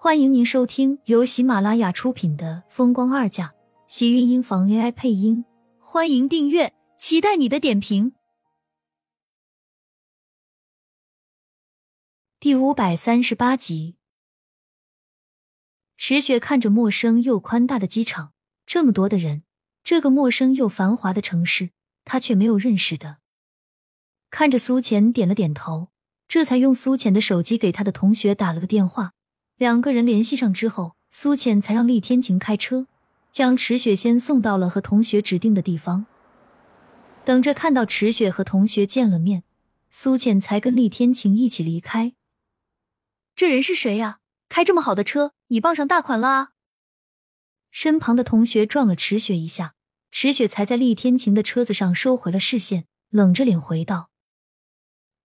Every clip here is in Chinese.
欢迎您收听由喜马拉雅出品的《风光二嫁》，喜运音房 AI 配音。欢迎订阅，期待你的点评。第五百三十八集，池雪看着陌生又宽大的机场，这么多的人，这个陌生又繁华的城市，他却没有认识的。看着苏浅点了点头，这才用苏浅的手机给他的同学打了个电话。两个人联系上之后，苏浅才让厉天晴开车将池雪先送到了和同学指定的地方。等着看到池雪和同学见了面，苏浅才跟厉天晴一起离开。这人是谁呀？开这么好的车，你傍上大款了啊！身旁的同学撞了池雪一下，池雪才在厉天晴的车子上收回了视线，冷着脸回道。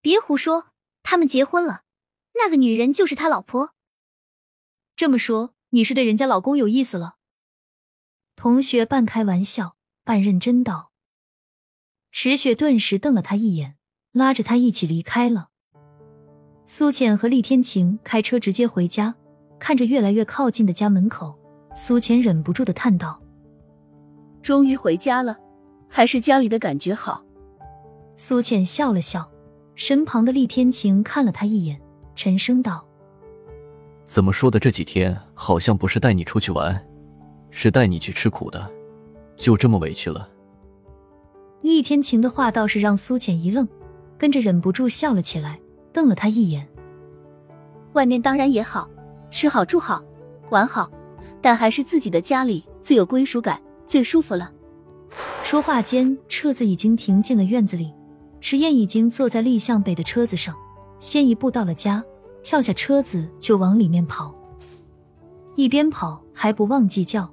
别胡说，他们结婚了，那个女人就是他老婆。这么说，你是对人家老公有意思了？同学半开玩笑半认真道。池雪顿时瞪了他一眼，拉着他一起离开了。苏浅和厉天晴开车直接回家，看着越来越靠近的家门口，苏浅忍不住的叹道：“终于回家了，还是家里的感觉好。”苏浅笑了笑。身旁的厉天晴看了他一眼，沉声道：“怎么说的？这几天好像不是带你出去玩，是带你去吃苦的，就这么委屈了。”厉天晴的话倒是让苏浅一愣，跟着忍不住笑了起来，瞪了他一眼：“外面当然也好吃好住好玩好，但还是自己的家里最有归属感，最舒服了。”说话间，车子已经停进了院子里。迟燕已经坐在立向北的车子上，先一步到了家，跳下车子就往里面跑，一边跑还不忘记叫：“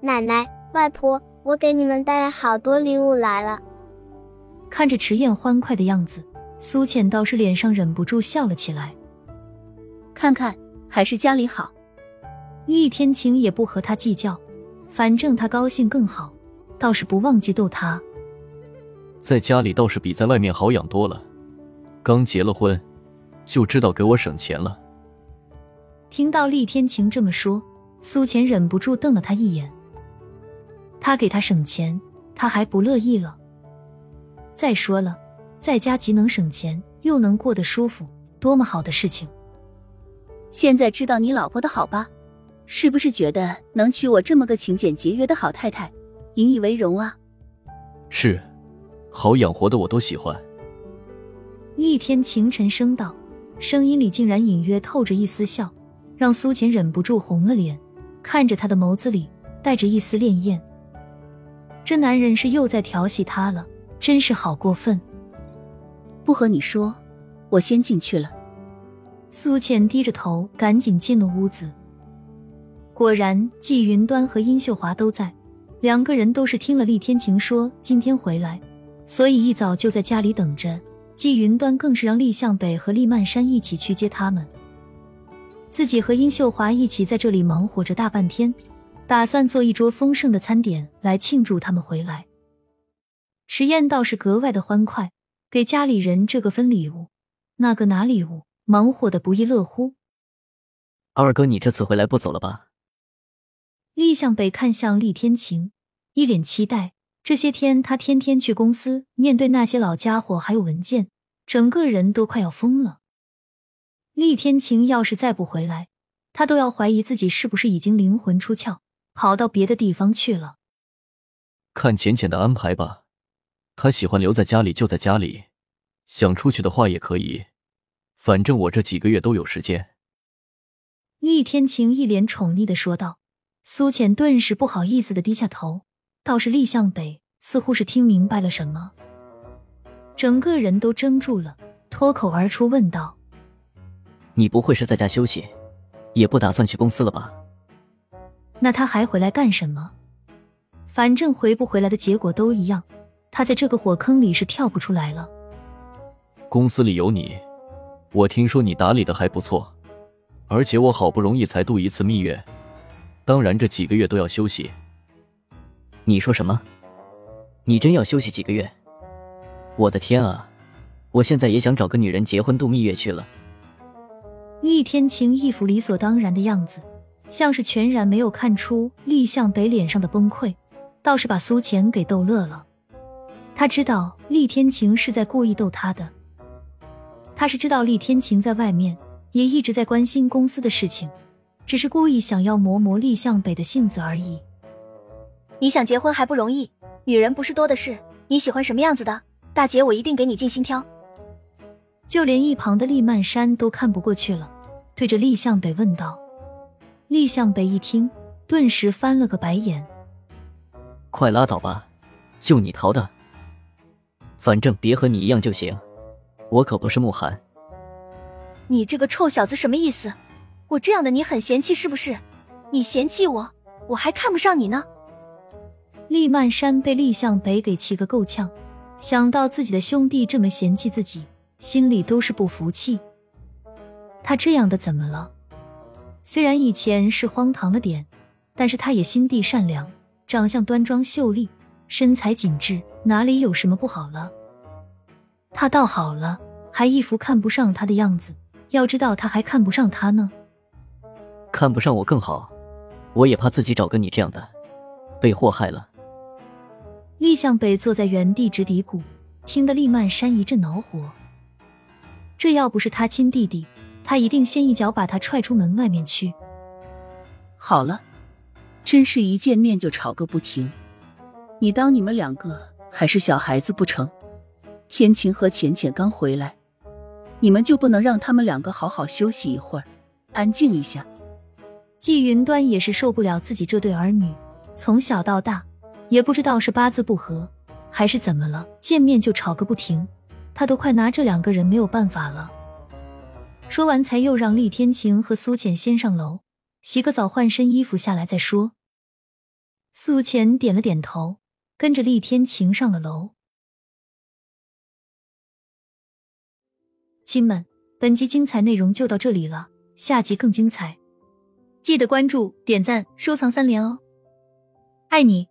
奶奶、外婆，我给你们带来好多礼物来了。”看着迟燕欢快的样子，苏浅倒是脸上忍不住笑了起来。看看，还是家里好。厉天晴也不和他计较，反正他高兴更好，倒是不忘记逗他。在家里倒是比在外面好养多了，刚结了婚，就知道给我省钱了。听到厉天晴这么说，苏浅忍不住瞪了他一眼。他给他省钱，他还不乐意了。再说了，在家既能省钱，又能过得舒服，多么好的事情！现在知道你老婆的好吧？是不是觉得能娶我这么个勤俭节约的好太太，引以为荣啊？是。好养活的我都喜欢。厉天晴沉声道，声音里竟然隐约透着一丝笑，让苏浅忍不住红了脸，看着他的眸子里带着一丝潋滟。这男人是又在调戏她了，真是好过分。不和你说，我先进去了。苏浅低着头，赶紧进了屋子。果然，季云端和殷秀华都在，两个人都是听了厉天晴说今天回来。所以一早就在家里等着，季云端更是让厉向北和厉曼山一起去接他们，自己和殷秀华一起在这里忙活着大半天，打算做一桌丰盛的餐点来庆祝他们回来。迟燕倒是格外的欢快，给家里人这个分礼物，那个拿礼物，忙活的不亦乐乎。二哥，你这次回来不走了吧？厉向北看向厉天晴，一脸期待。这些天，他天天去公司，面对那些老家伙还有文件，整个人都快要疯了。厉天晴要是再不回来，他都要怀疑自己是不是已经灵魂出窍，跑到别的地方去了。看浅浅的安排吧，他喜欢留在家里就在家里，想出去的话也可以，反正我这几个月都有时间。厉天晴一脸宠溺的说道。苏浅顿时不好意思的低下头。倒是厉向北似乎是听明白了什么，整个人都怔住了，脱口而出问道：“你不会是在家休息，也不打算去公司了吧？”那他还回来干什么？反正回不回来的结果都一样，他在这个火坑里是跳不出来了。公司里有你，我听说你打理的还不错，而且我好不容易才度一次蜜月，当然这几个月都要休息。你说什么？你真要休息几个月？我的天啊！我现在也想找个女人结婚度蜜月去了。厉天晴一副理所当然的样子，像是全然没有看出厉向北脸上的崩溃，倒是把苏浅给逗乐了。他知道厉天晴是在故意逗他的，他是知道厉天晴在外面也一直在关心公司的事情，只是故意想要磨磨厉向北的性子而已。你想结婚还不容易，女人不是多的是。你喜欢什么样子的？大姐，我一定给你尽心挑。就连一旁的厉曼山都看不过去了，对着厉向北问道。厉向北一听，顿时翻了个白眼：“快拉倒吧，就你淘的，反正别和你一样就行。我可不是慕寒。”你这个臭小子什么意思？我这样的你很嫌弃是不是？你嫌弃我，我还看不上你呢。厉曼山被厉向北给气个够呛，想到自己的兄弟这么嫌弃自己，心里都是不服气。他这样的怎么了？虽然以前是荒唐了点，但是他也心地善良，长相端庄秀丽，身材紧致，哪里有什么不好了？他倒好了，还一副看不上他的样子。要知道他还看不上他呢，看不上我更好，我也怕自己找个你这样的，被祸害了。厉向北坐在原地直嘀咕，听得厉曼山一阵恼火。这要不是他亲弟弟，他一定先一脚把他踹出门外面去。好了，真是一见面就吵个不停。你当你们两个还是小孩子不成？天晴和浅浅刚回来，你们就不能让他们两个好好休息一会儿，安静一下？季云端也是受不了自己这对儿女，从小到大。也不知道是八字不合，还是怎么了，见面就吵个不停，他都快拿这两个人没有办法了。说完，才又让厉天晴和苏浅先上楼洗个澡，换身衣服下来再说。苏浅点了点头，跟着厉天晴上了楼。亲们，本集精彩内容就到这里了，下集更精彩，记得关注、点赞、收藏三连哦，爱你。